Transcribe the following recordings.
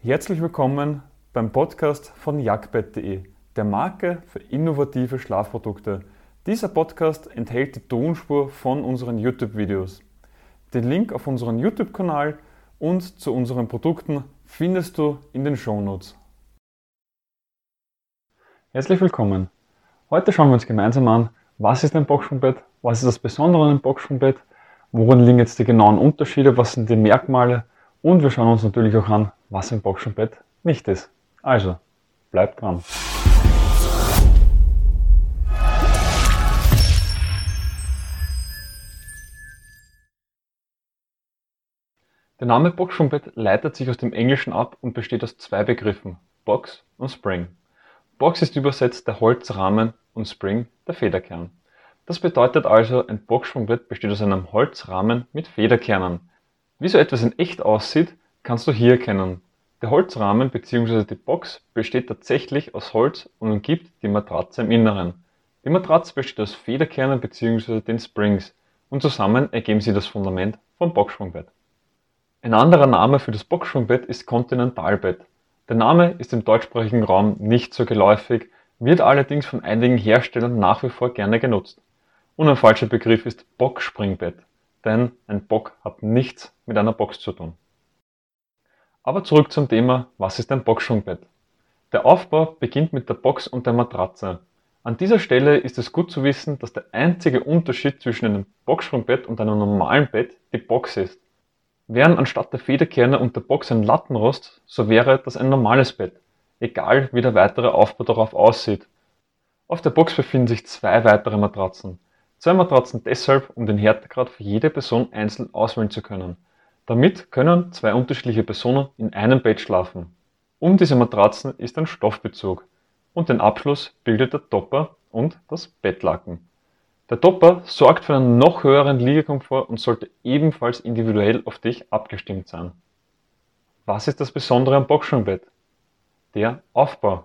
Herzlich willkommen beim Podcast von jagdbett.de, der Marke für innovative Schlafprodukte. Dieser Podcast enthält die Tonspur von unseren YouTube-Videos. Den Link auf unseren YouTube-Kanal und zu unseren Produkten findest du in den Shownotes. Herzlich willkommen. Heute schauen wir uns gemeinsam an, was ist ein Boxsprungbett, was ist das Besondere an einem Boxsprungbett, worin liegen jetzt die genauen Unterschiede, was sind die Merkmale und wir schauen uns natürlich auch an, was ein Boxsprungbett nicht ist. Also, bleibt dran. Der Name Boxsprungbett leitet sich aus dem Englischen ab und besteht aus zwei Begriffen, Box und Spring. Box ist übersetzt der Holzrahmen und Spring der Federkern. Das bedeutet also, ein Boxsprungbett besteht aus einem Holzrahmen mit Federkernen. Wie so etwas in echt aussieht, kannst du hier erkennen. Der Holzrahmen bzw. die Box besteht tatsächlich aus Holz und umgibt die Matratze im Inneren. Die Matratze besteht aus Federkernen bzw. den Springs und zusammen ergeben sie das Fundament vom Boxsprungbett. Ein anderer Name für das Boxsprungbett ist Kontinentalbett. Der Name ist im deutschsprachigen Raum nicht so geläufig, wird allerdings von einigen Herstellern nach wie vor gerne genutzt. Und ein falscher Begriff ist Boxspringbett, denn ein Bock hat nichts mit einer Box zu tun. Aber zurück zum Thema, was ist ein Boxsprungbett? Der Aufbau beginnt mit der Box und der Matratze. An dieser Stelle ist es gut zu wissen, dass der einzige Unterschied zwischen einem Boxsprungbett und einem normalen Bett die Box ist. Wären anstatt der Federkerne und der Box ein Lattenrost, so wäre das ein normales Bett, egal wie der weitere Aufbau darauf aussieht. Auf der Box befinden sich zwei weitere Matratzen. Zwei Matratzen deshalb, um den Härtegrad für jede Person einzeln auswählen zu können. Damit können zwei unterschiedliche Personen in einem Bett schlafen. Um diese Matratzen ist ein Stoffbezug und den Abschluss bildet der Topper und das Bettlaken. Der Topper sorgt für einen noch höheren Liegekomfort und sollte ebenfalls individuell auf dich abgestimmt sein. Was ist das Besondere am Boxsprungbett? Der Aufbau.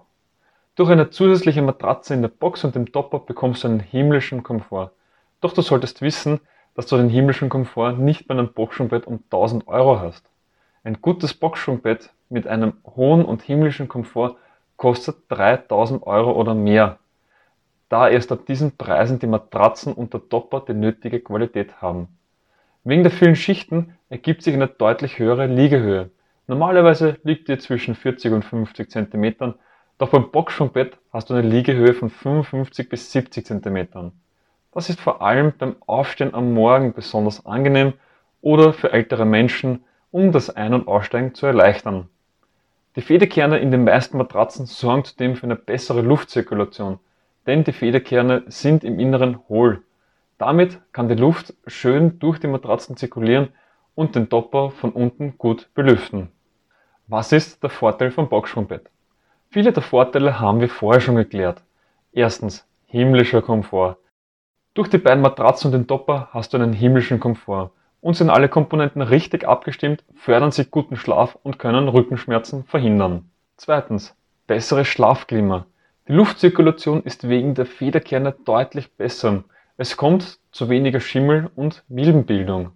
Durch eine zusätzliche Matratze in der Box und dem Topper bekommst du einen himmlischen Komfort. Doch du solltest wissen, dass du den himmlischen Komfort nicht bei einem Boxsprungbett um 1000 Euro hast. Ein gutes Boxsprungbett mit einem hohen und himmlischen Komfort kostet 3000 Euro oder mehr da erst ab diesen Preisen die Matratzen und der Topper die nötige Qualität haben. Wegen der vielen Schichten ergibt sich eine deutlich höhere Liegehöhe. Normalerweise liegt die zwischen 40 und 50 cm, doch beim Boxsprungbett hast du eine Liegehöhe von 55 bis 70 cm. Das ist vor allem beim Aufstehen am Morgen besonders angenehm oder für ältere Menschen, um das Ein- und Aussteigen zu erleichtern. Die Federkerne in den meisten Matratzen sorgen zudem für eine bessere Luftzirkulation denn die Federkerne sind im Inneren hohl. Damit kann die Luft schön durch die Matratzen zirkulieren und den Topper von unten gut belüften. Was ist der Vorteil vom Boxsprungbett? Viele der Vorteile haben wir vorher schon geklärt. Erstens, himmlischer Komfort. Durch die beiden Matratzen und den Topper hast du einen himmlischen Komfort. Und sind alle Komponenten richtig abgestimmt, fördern sie guten Schlaf und können Rückenschmerzen verhindern. Zweitens, besseres Schlafklima. Die Luftzirkulation ist wegen der Federkerne deutlich besser. Es kommt zu weniger Schimmel und Milbenbildung.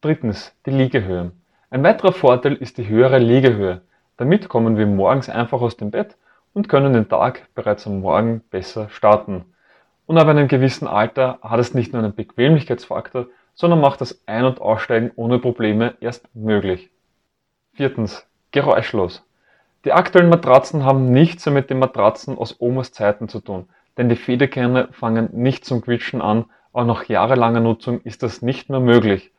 Drittens, die Liegehöhe. Ein weiterer Vorteil ist die höhere Liegehöhe. Damit kommen wir morgens einfach aus dem Bett und können den Tag bereits am Morgen besser starten. Und ab einem gewissen Alter hat es nicht nur einen Bequemlichkeitsfaktor, sondern macht das Ein- und Aussteigen ohne Probleme erst möglich. Viertens, geräuschlos. Die aktuellen Matratzen haben nichts mehr mit den Matratzen aus Omas Zeiten zu tun, denn die Federkerne fangen nicht zum Quietschen an, auch nach jahrelanger Nutzung ist das nicht mehr möglich.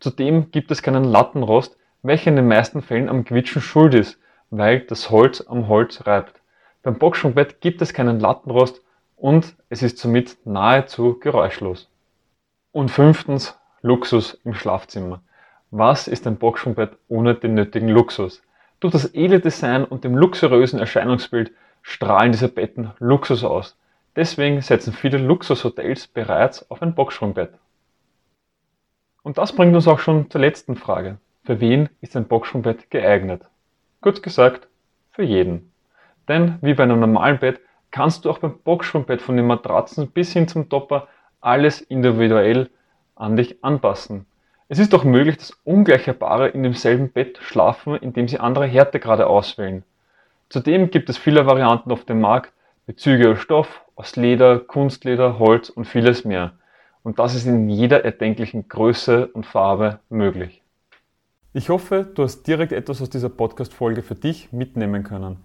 Zudem gibt es keinen Lattenrost, welcher in den meisten Fällen am Quietschen schuld ist, weil das Holz am Holz reibt. Beim Boxsprungbett gibt es keinen Lattenrost und es ist somit nahezu geräuschlos. Und fünftens, Luxus im Schlafzimmer. Was ist ein Boxsprungbett ohne den nötigen Luxus? Durch das edle Design und dem luxuriösen Erscheinungsbild strahlen diese Betten Luxus aus. Deswegen setzen viele Luxushotels bereits auf ein Boxsprungbett. Und das bringt uns auch schon zur letzten Frage. Für wen ist ein Boxsprungbett geeignet? Kurz gesagt, für jeden. Denn wie bei einem normalen Bett kannst du auch beim Boxsprungbett von den Matratzen bis hin zum Topper alles individuell an dich anpassen. Es ist auch möglich, dass ungleiche Paare in demselben Bett schlafen, indem sie andere Härtegrade auswählen. Zudem gibt es viele Varianten auf dem Markt, Bezüge aus Stoff, aus Leder, Kunstleder, Holz und vieles mehr. Und das ist in jeder erdenklichen Größe und Farbe möglich. Ich hoffe, du hast direkt etwas aus dieser Podcast-Folge für dich mitnehmen können.